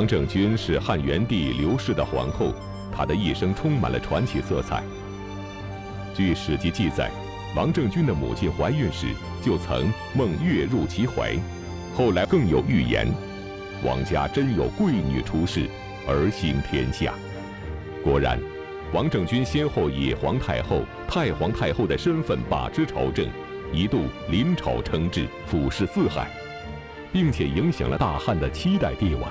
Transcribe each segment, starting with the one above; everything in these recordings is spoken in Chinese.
王政君是汉元帝刘氏的皇后，她的一生充满了传奇色彩。据史籍记载，王政君的母亲怀孕时就曾梦月入其怀，后来更有预言，王家真有贵女出世，儿行天下。果然，王政君先后以皇太后、太皇太后的身份把持朝政，一度临朝称制，俯视四海，并且影响了大汉的七代帝王。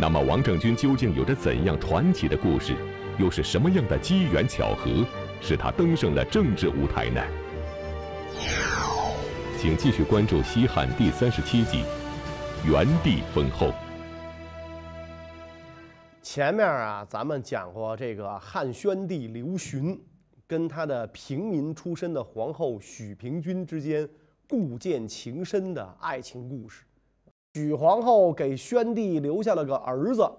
那么，王政君究竟有着怎样传奇的故事？又是什么样的机缘巧合？使他登上了政治舞台呢？请继续关注西汉第三十七集《元帝封后》。前面啊，咱们讲过这个汉宣帝刘询跟他的平民出身的皇后许平君之间故见情深的爱情故事。许皇后给宣帝留下了个儿子，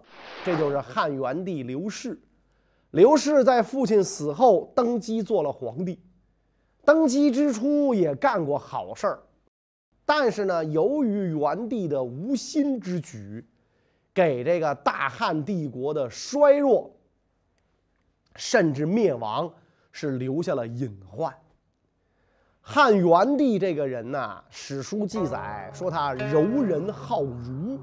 这就是汉元帝刘氏。刘氏在父亲死后登基做了皇帝，登基之初也干过好事儿，但是呢，由于元帝的无心之举，给这个大汉帝国的衰弱甚至灭亡是留下了隐患。汉元帝这个人呢，史书记载说他柔仁好儒，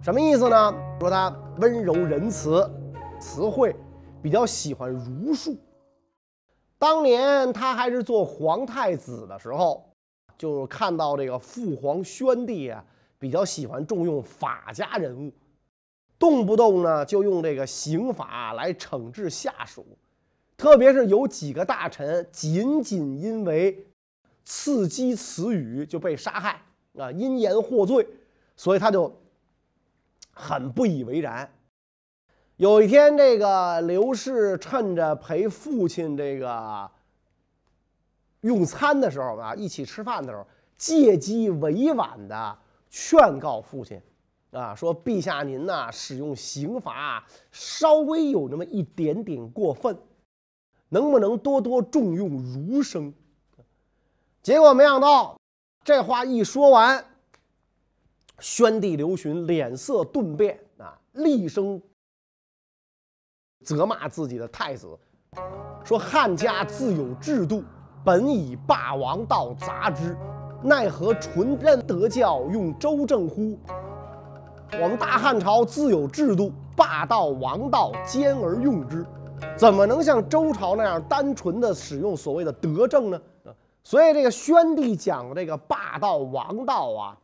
什么意思呢？说他温柔仁慈，词汇。比较喜欢儒术。当年他还是做皇太子的时候，就看到这个父皇宣帝啊，比较喜欢重用法家人物，动不动呢就用这个刑法来惩治下属。特别是有几个大臣，仅仅因为刺激词语就被杀害啊，因言获罪，所以他就很不以为然。有一天，这个刘氏趁着陪父亲这个用餐的时候啊，一起吃饭的时候，借机委婉的劝告父亲，啊，说：“陛下您呐，使用刑罚稍微有那么一点点过分，能不能多多重用儒生？”结果没想到，这话一说完，宣帝刘询脸色顿变啊，厉声。责骂自己的太子，说汉家自有制度，本以霸王道杂之，奈何纯任德教用周正乎？我们大汉朝自有制度，霸道王道兼而用之，怎么能像周朝那样单纯的使用所谓的德政呢？所以这个宣帝讲这个霸道王道啊，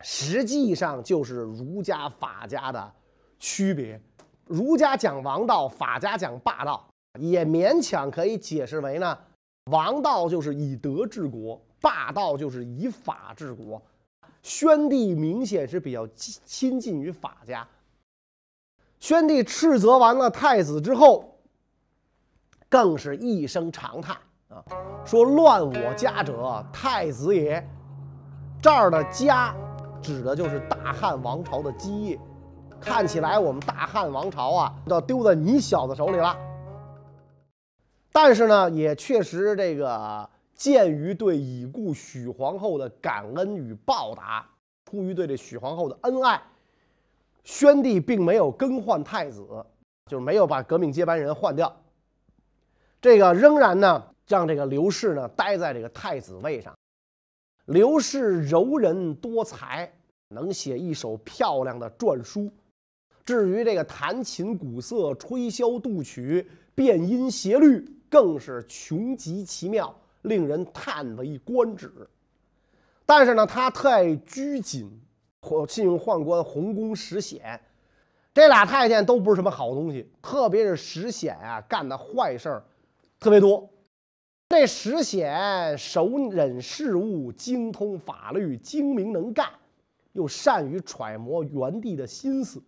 实际上就是儒家法家的区别。儒家讲王道，法家讲霸道，也勉强可以解释为呢，王道就是以德治国，霸道就是以法治国。宣帝明显是比较亲近于法家。宣帝斥责完了太子之后，更是一声长叹啊，说：“乱我家者，太子也。”这儿的家，指的就是大汉王朝的基业。看起来我们大汉王朝啊，要丢在你小子手里了。但是呢，也确实这个鉴于对已故许皇后的感恩与报答，出于对这许皇后的恩爱，宣帝并没有更换太子，就是没有把革命接班人换掉。这个仍然呢，让这个刘氏呢待在这个太子位上。刘氏柔人多才，能写一手漂亮的篆书。至于这个弹琴鼓瑟、吹箫度曲、变音谐律，更是穷极其妙，令人叹为观止。但是呢，他特爱拘谨，信用宦官洪公石显，这俩太监都不是什么好东西。特别是石显啊，干的坏事儿特别多。这石显手忍事务，精通法律，精明能干，又善于揣摩元帝的心思。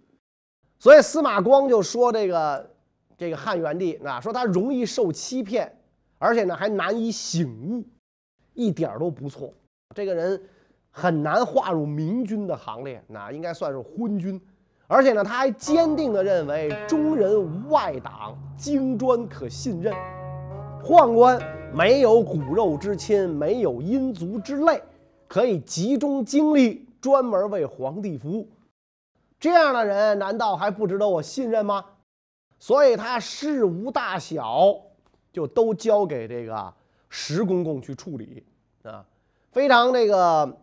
所以司马光就说这个这个汉元帝啊，说他容易受欺骗，而且呢还难以醒悟，一点都不错。这个人很难划入明君的行列，那应该算是昏君。而且呢，他还坚定地认为中人无外党，精专可信任，宦官没有骨肉之亲，没有阴族之类，可以集中精力专门为皇帝服务。这样的人难道还不值得我信任吗？所以他事无大小就都交给这个石公公去处理啊。非常这个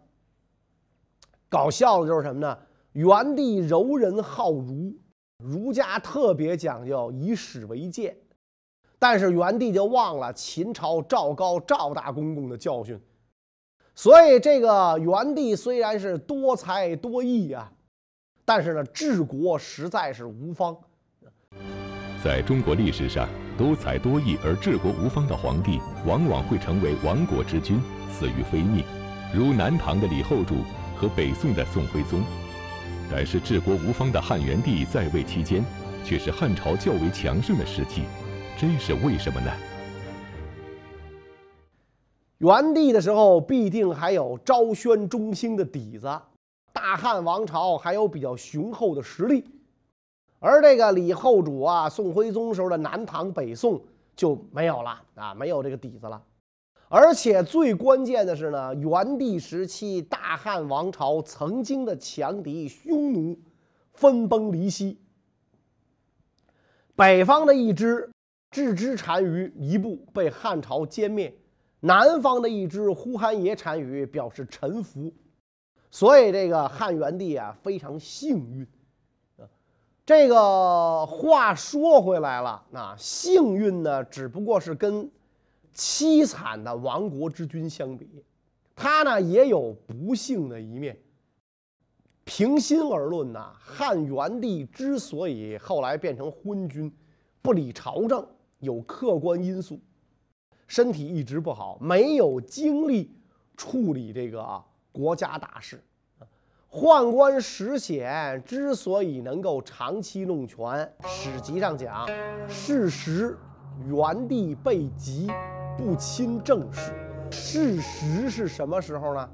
搞笑的就是什么呢？元帝柔仁好儒，儒家特别讲究以史为鉴，但是元帝就忘了秦朝赵高赵大公公的教训，所以这个元帝虽然是多才多艺啊，但是呢治国实在是无方。在中国历史上，多才多艺而治国无方的皇帝，往往会成为亡国之君，死于非命，如南唐的李后主和北宋的宋徽宗。但是治国无方的汉元帝在位期间，却是汉朝较为强盛的时期，这是为什么呢？元帝的时候必定还有昭宣中兴的底子，大汉王朝还有比较雄厚的实力，而这个李后主啊、宋徽宗时候的南唐、北宋就没有了啊，没有这个底子了。而且最关键的是呢，元帝时期大汉王朝曾经的强敌匈奴分崩离析，北方的一支郅支单于一部被汉朝歼灭，南方的一支呼韩邪单于表示臣服，所以这个汉元帝啊非常幸运。这个话说回来了，那幸运呢，只不过是跟。凄惨的亡国之君相比，他呢也有不幸的一面。平心而论呐，汉元帝之所以后来变成昏君，不理朝政，有客观因素，身体一直不好，没有精力处理这个国家大事。宦官石显之所以能够长期弄权，史籍上讲，事实元帝被急。不亲政事，事实是什么时候呢？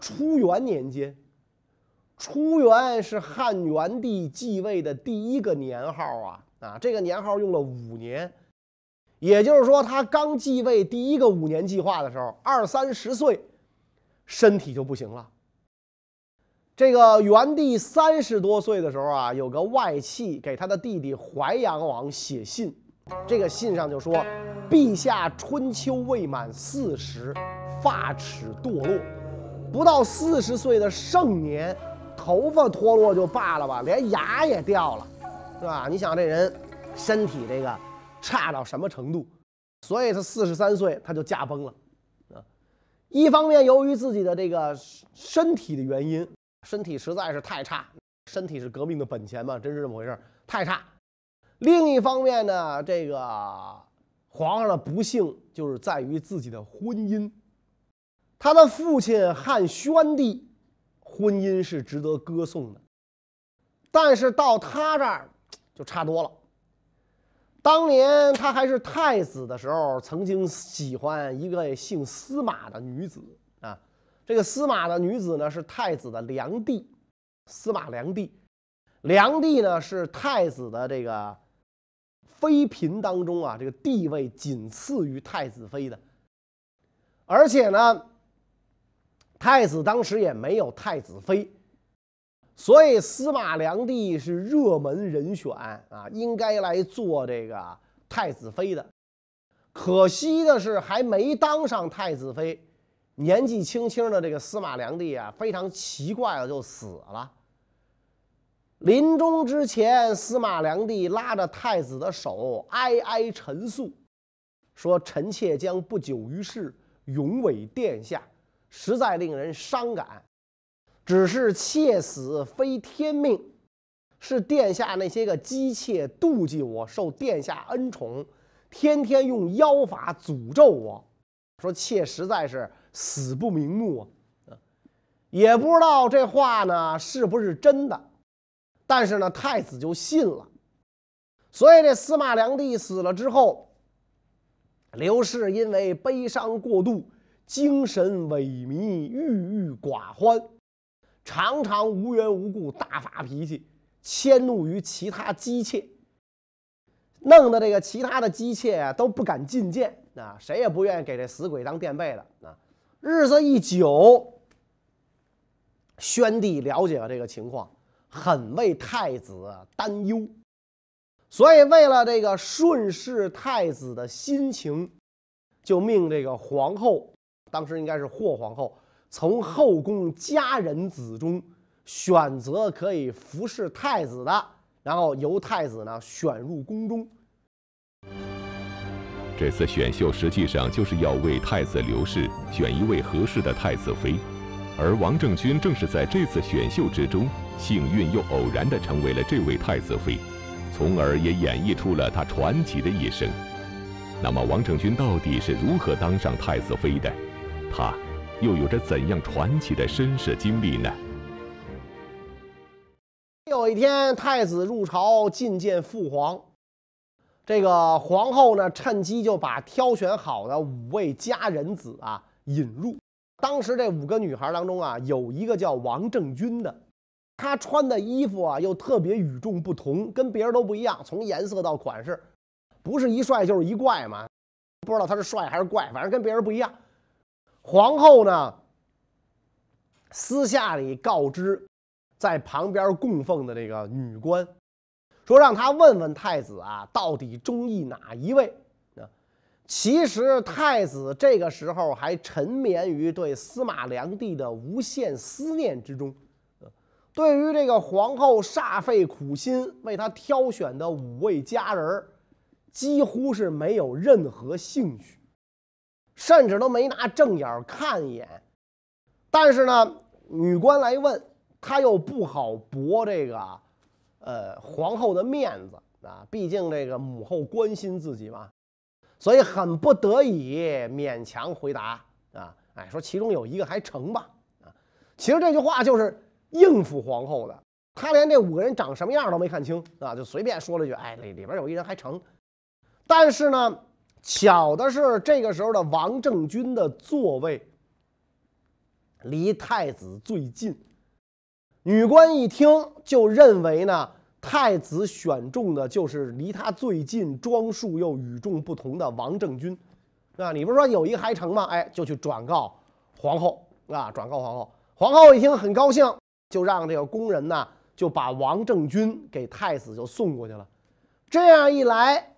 初元年间，初元是汉元帝继位的第一个年号啊啊！这个年号用了五年，也就是说，他刚继位第一个五年计划的时候，二三十岁，身体就不行了。这个元帝三十多岁的时候啊，有个外戚给他的弟弟淮阳王写信，这个信上就说。陛下春秋未满四十，发齿堕落，不到四十岁的盛年，头发脱落就罢了吧，连牙也掉了，是吧？你想这人身体这个差到什么程度？所以他四十三岁他就驾崩了，啊，一方面由于自己的这个身体的原因，身体实在是太差，身体是革命的本钱嘛，真是这么回事太差。另一方面呢，这个。皇上的不幸就是在于自己的婚姻，他的父亲汉宣帝婚姻是值得歌颂的，但是到他这儿就差多了。当年他还是太子的时候，曾经喜欢一个姓司马的女子啊，这个司马的女子呢是太子的良娣，司马良娣，良娣呢是太子的这个。妃嫔当中啊，这个地位仅次于太子妃的，而且呢，太子当时也没有太子妃，所以司马良娣是热门人选啊，应该来做这个太子妃的。可惜的是，还没当上太子妃，年纪轻轻的这个司马良娣啊，非常奇怪的就死了。临终之前，司马良娣拉着太子的手，哀哀陈诉，说：“臣妾将不久于世，永为殿下，实在令人伤感。只是妾死非天命，是殿下那些个姬妾妒忌我受殿下恩宠，天天用妖法诅咒我。说妾实在是死不瞑目啊！也不知道这话呢是不是真的。”但是呢，太子就信了，所以这司马良娣死了之后，刘氏因为悲伤过度，精神萎靡，郁郁寡欢，常常无缘无故大发脾气，迁怒于其他姬妾，弄得这个其他的姬妾啊都不敢觐见啊，谁也不愿意给这死鬼当垫背的啊。日子一久，宣帝了解了这个情况。很为太子担忧，所以为了这个顺侍太子的心情，就命这个皇后，当时应该是霍皇后，从后宫佳人子中选择可以服侍太子的，然后由太子呢选入宫中。这次选秀实际上就是要为太子刘氏选一位合适的太子妃，而王政君正是在这次选秀之中，幸运又偶然地成为了这位太子妃，从而也演绎出了他传奇的一生。那么，王政君到底是如何当上太子妃的？他又有着怎样传奇的身世经历呢？有一天，太子入朝觐见父皇。这个皇后呢，趁机就把挑选好的五位佳人子啊引入。当时这五个女孩当中啊，有一个叫王政君的，她穿的衣服啊又特别与众不同，跟别人都不一样，从颜色到款式，不是一帅就是一怪嘛。不知道他是帅还是怪，反正跟别人不一样。皇后呢，私下里告知在旁边供奉的这个女官。说让他问问太子啊，到底中意哪一位？其实太子这个时候还沉湎于对司马良娣的无限思念之中，对于这个皇后煞费苦心为他挑选的五位佳人几乎是没有任何兴趣，甚至都没拿正眼看一眼。但是呢，女官来问，他又不好驳这个。呃，皇后的面子啊，毕竟这个母后关心自己嘛，所以很不得已勉强回答啊，哎，说其中有一个还成吧啊，其实这句话就是应付皇后的，他连这五个人长什么样都没看清啊，就随便说了句，哎，里里边有一人还成，但是呢，巧的是这个时候的王政君的座位离太子最近。女官一听就认为呢，太子选中的就是离他最近、装束又与众不同的王政君，啊，你不是说有一个还成吗？哎，就去转告皇后啊，转告皇后。皇后一听很高兴，就让这个宫人呢就把王政君给太子就送过去了。这样一来，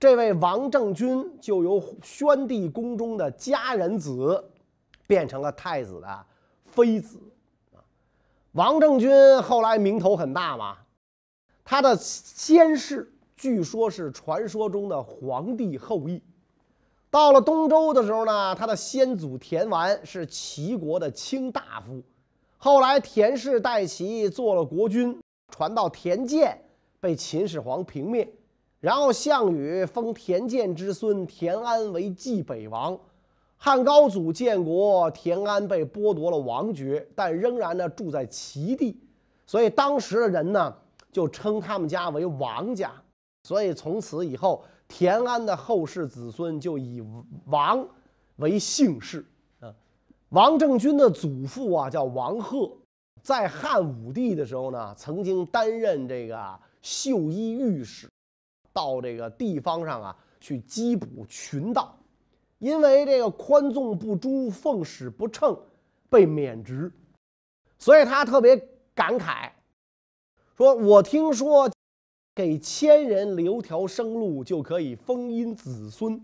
这位王政君就由宣帝宫中的佳人子变成了太子的妃子。王政君后来名头很大嘛，他的先世据说是传说中的皇帝后裔。到了东周的时候呢，他的先祖田完是齐国的卿大夫，后来田氏代齐做了国君，传到田建被秦始皇平灭，然后项羽封田建之孙田安为冀北王。汉高祖建国，田安被剥夺了王爵，但仍然呢住在齐地，所以当时的人呢就称他们家为王家，所以从此以后，田安的后世子孙就以王为姓氏。啊，王政君的祖父啊叫王贺，在汉武帝的时候呢，曾经担任这个绣衣御史，到这个地方上啊去缉捕群盗。因为这个宽纵不诛、奉使不称，被免职，所以他特别感慨，说：“我听说，给千人留条生路，就可以封荫子孙，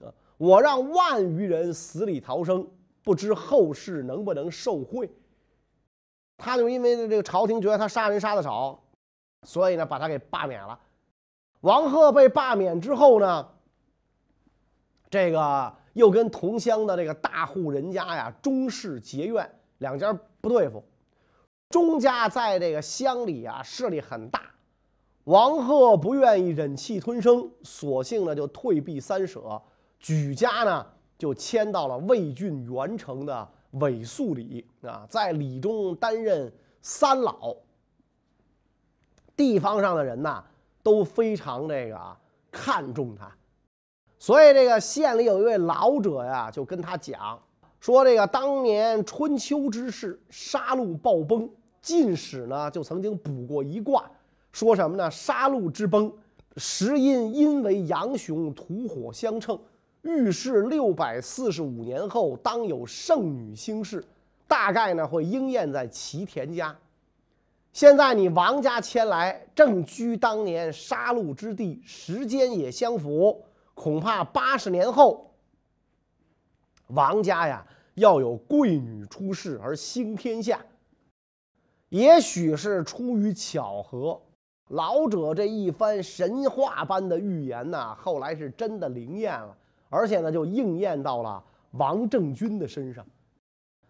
啊，我让万余人死里逃生，不知后世能不能受贿。”他就因为这个朝廷觉得他杀人杀的少，所以呢，把他给罢免了。王贺被罢免之后呢？这个又跟同乡的这个大户人家呀，钟氏结怨，两家不对付。钟家在这个乡里啊势力很大，王贺不愿意忍气吞声，索性呢就退避三舍，举家呢就迁到了魏郡元城的韦宿里啊，在里中担任三老。地方上的人呐都非常这个看重他。所以这个县里有一位老者呀，就跟他讲说，这个当年春秋之事，杀戮暴崩，晋史呢就曾经卜过一卦，说什么呢？杀戮之崩，时因因为阳雄土火相称，预示六百四十五年后当有圣女兴世，大概呢会应验在齐田家。现在你王家迁来，正居当年杀戮之地，时间也相符，恐怕八十年后，王家呀要有贵女出世而兴天下。也许是出于巧合，老者这一番神话般的预言呐，后来是真的灵验了，而且呢，就应验到了王政君的身上，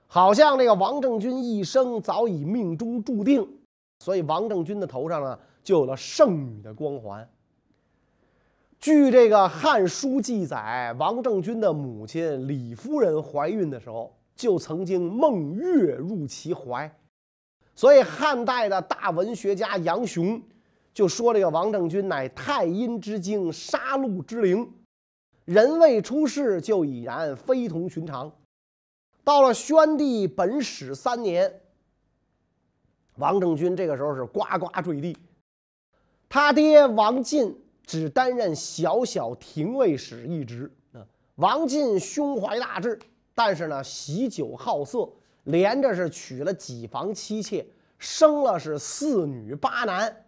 好像这个王政君一生早已命中注定。所以王政君的头上呢，就有了圣女的光环。据这个《汉书》记载，王政君的母亲李夫人怀孕的时候，就曾经梦月入其怀。所以汉代的大文学家杨雄就说：“这个王政君乃太阴之精，杀戮之灵，人未出世就已然非同寻常。”到了宣帝本始三年。王政君这个时候是呱呱坠地，他爹王进只担任小小廷尉使一职。啊，王进胸怀大志，但是呢喜酒好色，连着是娶了几房妻妾，生了是四女八男。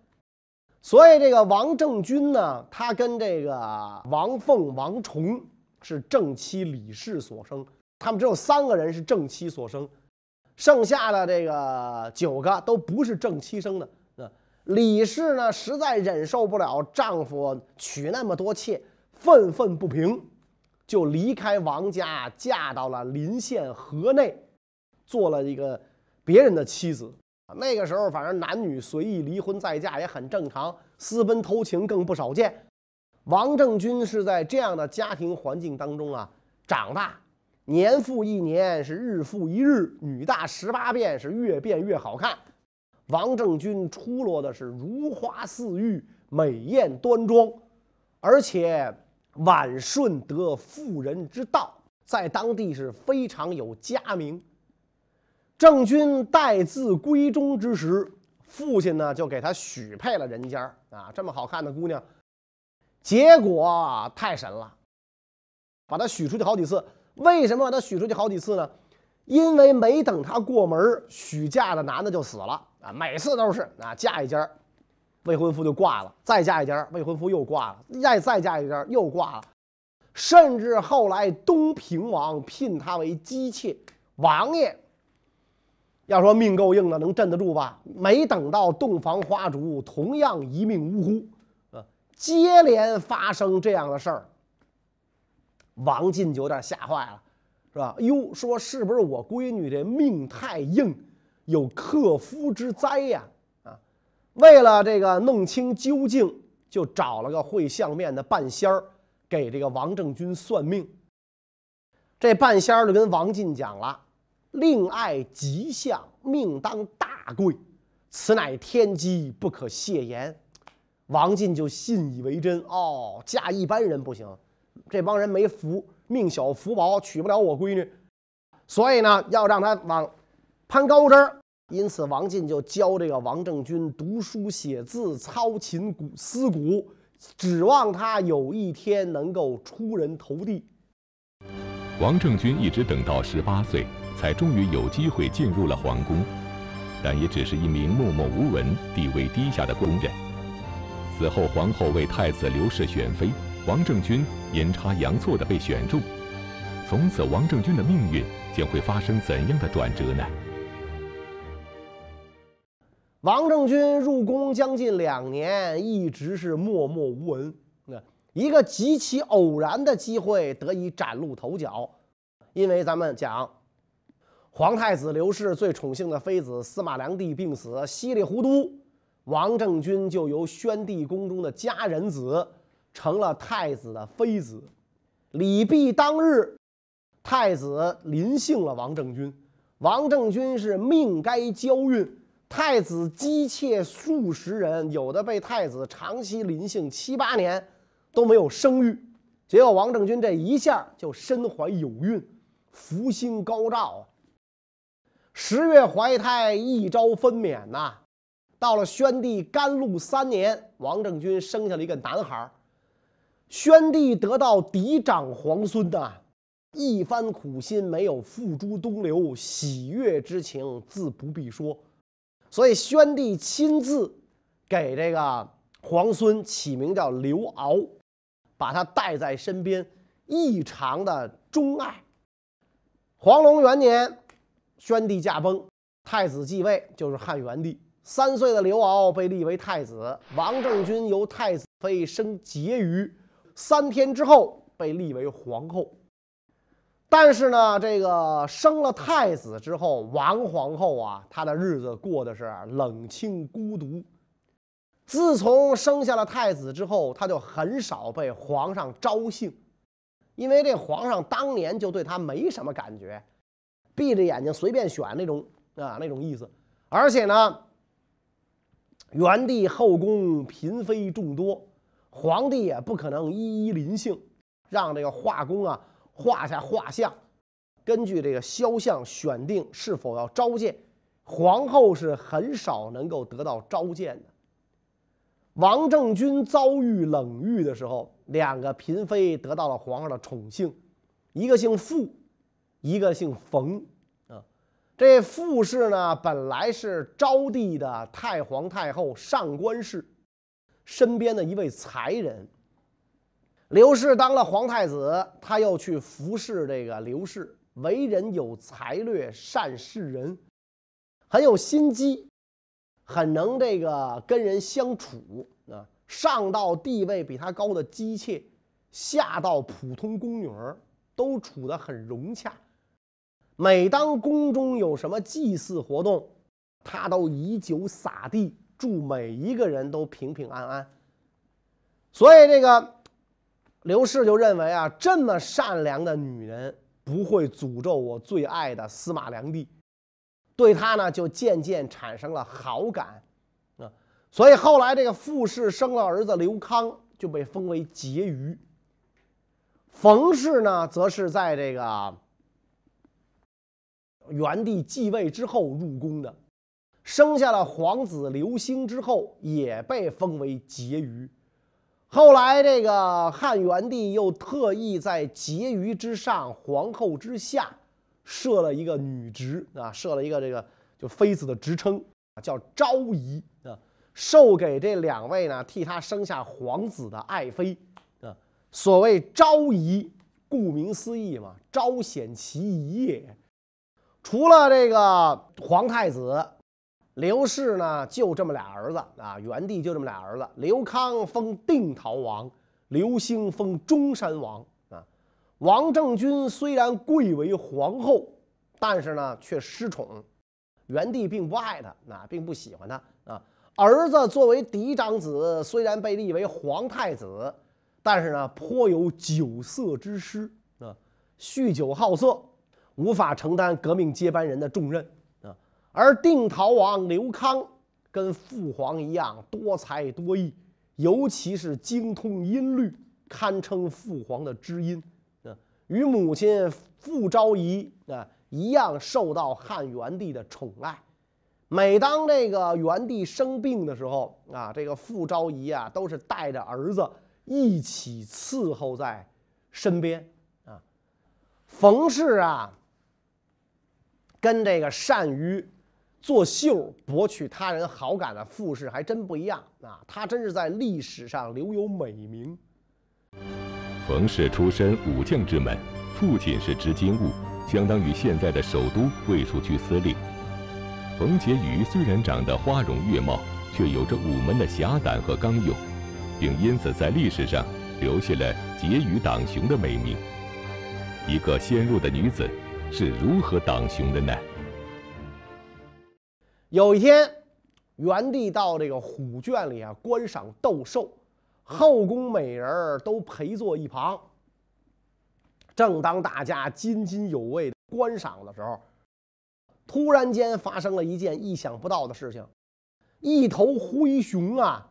所以这个王政君呢，他跟这个王凤、王重是正妻李氏所生，他们只有三个人是正妻所生。剩下的这个九个都不是正妻生的。李氏呢，实在忍受不了丈夫娶那么多妾，愤愤不平，就离开王家，嫁到了临县河内，做了一个别人的妻子。那个时候，反正男女随意离婚再嫁也很正常，私奔偷情更不少见。王政君是在这样的家庭环境当中啊长大。年复一年，是日复一日，女大十八变，是越变越好看。王政君出落的是如花似玉，美艳端庄，而且婉顺得妇人之道，在当地是非常有佳名。郑君待字闺中之时，父亲呢就给他许配了人家啊，这么好看的姑娘，结果太神了，把他许出去好几次。为什么把他许出去好几次呢？因为没等他过门，许嫁的男的就死了啊！每次都是啊，嫁一家，未婚夫就挂了；再嫁一家，未婚夫又挂了；再再嫁一家，又挂了。甚至后来东平王聘他为姬妾，王爷要说命够硬的，能镇得住吧？没等到洞房花烛，同样一命呜呼啊！接连发生这样的事儿。王进就有点吓坏了，是吧？哟，说是不是我闺女这命太硬，有克夫之灾呀？啊，为了这个弄清究竟，就找了个会相面的半仙儿，给这个王政君算命。这半仙儿就跟王进讲了：“令爱吉相，命当大贵，此乃天机，不可泄言。”王进就信以为真。哦，嫁一般人不行。这帮人没福，命小福薄，娶不了我闺女，所以呢，要让他往攀高枝儿。因此，王进就教这个王政君读书写字、操琴鼓思鼓，指望他有一天能够出人头地。王政君一直等到十八岁，才终于有机会进入了皇宫，但也只是一名默默无闻、地位低下的工人。此后，皇后为太子刘氏选妃。王政君阴差阳错地被选中，从此王政君的命运将会发生怎样的转折呢？王政君入宫将近两年，一直是默默无闻。那一个极其偶然的机会得以崭露头角，因为咱们讲，皇太子刘氏最宠幸的妃子司马良娣病死，稀里糊涂，王政君就由宣帝宫中的家人子。成了太子的妃子，礼毕当日，太子临幸了王政君。王政君是命该交孕，太子姬妾数十人，有的被太子长期临幸七八年都没有生育。结果王政君这一下就身怀有孕，福星高照啊！十月怀胎，一朝分娩呐！到了宣帝甘露三年，王政君生下了一个男孩。宣帝得到嫡长皇孙呐，一番苦心没有付诸东流，喜悦之情自不必说。所以宣帝亲自给这个皇孙起名叫刘骜，把他带在身边，异常的钟爱。黄龙元年，宣帝驾崩，太子继位，就是汉元帝。三岁的刘骜被立为太子，王政君由太子妃升婕妤，三天之后被立为皇后。但是呢，这个生了太子之后，王皇后啊，她的日子过得是冷清孤独。自从生下了太子之后，她就很少被皇上招幸，因为这皇上当年就对她没什么感觉，闭着眼睛随便选那种啊那种意思。而且呢，元帝后宫嫔妃众多，皇帝也不可能一一临幸，让这个画工啊。画下画像，根据这个肖像选定是否要召见皇后，是很少能够得到召见的。王政君遭遇冷遇的时候，两个嫔妃得到了皇上的宠幸，一个姓傅，一个姓冯啊。这傅氏呢，本来是昭帝的太皇太后上官氏身边的一位才人。刘氏当了皇太子，他又去服侍这个刘氏，为人有才略，善事人，很有心机，很能这个跟人相处啊。上到地位比他高的姬妾，下到普通宫女儿，都处得很融洽。每当宫中有什么祭祀活动，他都以酒洒地，祝每一个人都平平安安。所以这个。刘氏就认为啊，这么善良的女人不会诅咒我最爱的司马良娣，对他呢就渐渐产生了好感啊。所以后来这个傅氏生了儿子刘康，就被封为婕妤。冯氏呢，则是在这个元帝继位之后入宫的，生下了皇子刘兴之后，也被封为婕妤。后来，这个汉元帝又特意在婕妤之上、皇后之下设了一个女职啊，设了一个这个就妃子的职称啊，叫昭仪啊，授给这两位呢替他生下皇子的爱妃啊。所谓昭仪，顾名思义嘛，昭显其仪也。除了这个皇太子。刘氏呢，就这么俩儿子啊。元帝就这么俩儿子，刘康封定陶王，刘兴封中山王啊。王政君虽然贵为皇后，但是呢却失宠，元帝并不爱他，那并不喜欢他啊。儿子作为嫡长子，虽然被立为皇太子，但是呢颇有酒色之失啊，酗酒好色，无法承担革命接班人的重任啊。而定陶王刘康跟父皇一样多才多艺，尤其是精通音律，堪称父皇的知音。啊，与母亲傅昭仪啊一样，受到汉元帝的宠爱。每当这个元帝生病的时候啊，这个傅昭仪啊都是带着儿子一起伺候在身边。啊，冯氏啊，跟这个善于。作秀博取他人好感的傅氏还真不一样啊！他真是在历史上留有美名。冯氏出身武将之门，父亲是执金吾，相当于现在的首都卫戍区司令。冯婕妤虽然长得花容月貌，却有着午门的侠胆和刚勇，并因此在历史上留下了“婕妤党雄”的美名。一个纤弱的女子是如何党雄的呢？有一天，元帝到这个虎圈里啊观赏斗兽，后宫美人都陪坐一旁。正当大家津津有味观赏的时候，突然间发生了一件意想不到的事情：一头灰熊啊，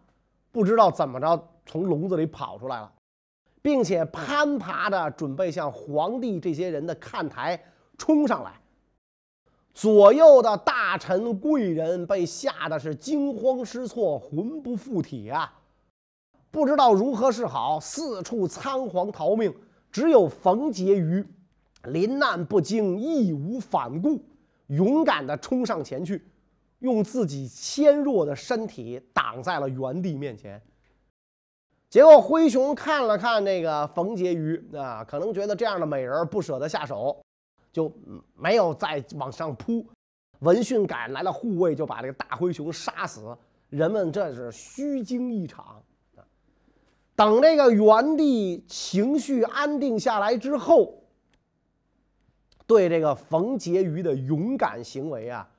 不知道怎么着从笼子里跑出来了，并且攀爬着准备向皇帝这些人的看台冲上来。左右的大臣贵人被吓得是惊慌失措，魂不附体啊！不知道如何是好，四处仓皇逃命。只有冯婕妤临难不惊，义无反顾，勇敢地冲上前去，用自己纤弱的身体挡在了元帝面前。结果灰熊看了看那个冯婕妤啊，可能觉得这样的美人不舍得下手，就没有再往上扑。闻讯赶来了护卫，就把这个大灰熊杀死。人们这是虚惊一场。等这个元帝情绪安定下来之后，对这个冯婕妤的勇敢行为啊，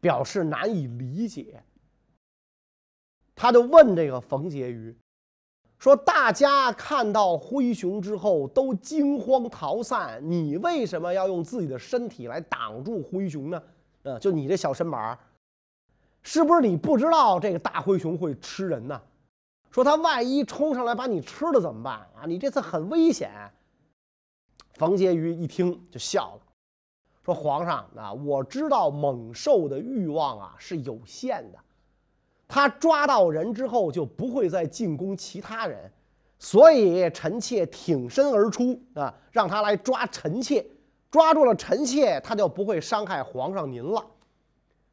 表示难以理解。他就问这个冯婕妤。说大家看到灰熊之后都惊慌逃散，你为什么要用自己的身体来挡住灰熊呢？呃，就你这小身板儿是不是你不知道这个大灰熊会吃人呢？说他万一冲上来把你吃了怎么办啊？你这次很危险。冯婕妤一听就笑了，说皇上啊，我知道猛兽的欲望啊是有限的。他抓到人之后就不会再进攻其他人，所以臣妾挺身而出啊，让他来抓臣妾。抓住了臣妾，他就不会伤害皇上您了。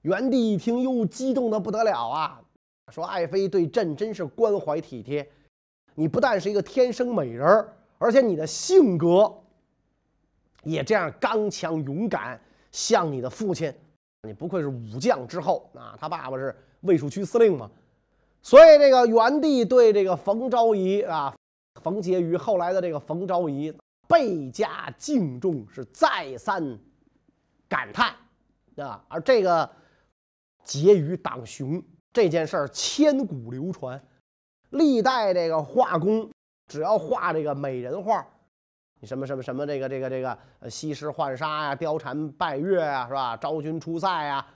元帝一听，又激动的不得了啊，说：“爱妃对朕真是关怀体贴，你不但是一个天生美人而且你的性格也这样刚强勇敢，像你的父亲，你不愧是武将之后啊。他爸爸是。”卫戍区司令嘛，所以这个元帝对这个冯昭仪啊，冯婕妤后来的这个冯昭仪倍加敬重，是再三感叹啊。而这个婕妤挡熊这件事儿千古流传，历代这个画工只要画这个美人画，什么什么什么这个这个这个呃西施浣纱呀，貂蝉拜月呀，是吧？昭君出塞呀。什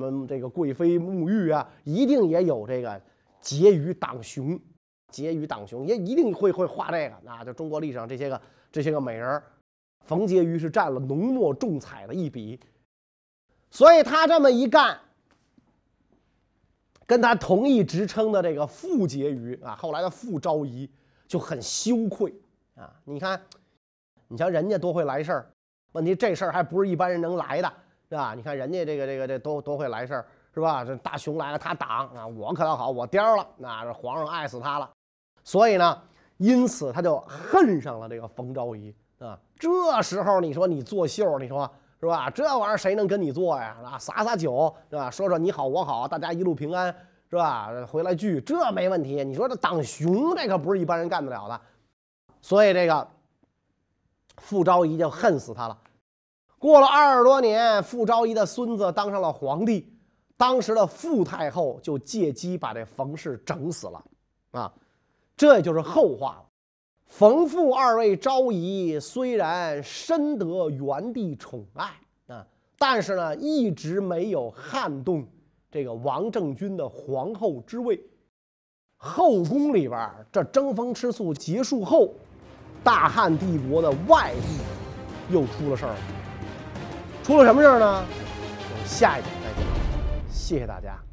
么这个贵妃沐浴啊，一定也有这个婕妤挡雄，婕妤挡雄也一定会会画这个。那就中国历史上这些个这些个美人，冯婕妤是占了浓墨重彩的一笔。所以他这么一干，跟他同一职称的这个傅婕妤啊，后来的傅昭仪就很羞愧啊。你看，你瞧人家多会来事儿，问题这事儿还不是一般人能来的。是吧？你看人家这个这个这都都会来事儿，是吧？这大熊来了，他挡啊，我可倒好，我颠了，那这皇上爱死他了。所以呢，因此他就恨上了这个冯昭仪啊。这时候你说你作秀，你说是吧？这玩意儿谁能跟你做呀？啊，洒洒酒是吧？说说你好我好，大家一路平安是吧？回来聚这没问题。你说这挡熊这可不是一般人干得了的。所以这个傅昭仪就恨死他了。过了二十多年，傅昭仪的孙子当上了皇帝，当时的傅太后就借机把这冯氏整死了，啊，这就是后话了。冯傅二位昭仪虽然深得元帝宠爱啊，但是呢，一直没有撼动这个王政君的皇后之位。后宫里边，这争风吃醋结束后，大汉帝国的外地又出了事儿了。出了什么事儿呢？下一讲再讲。谢谢大家。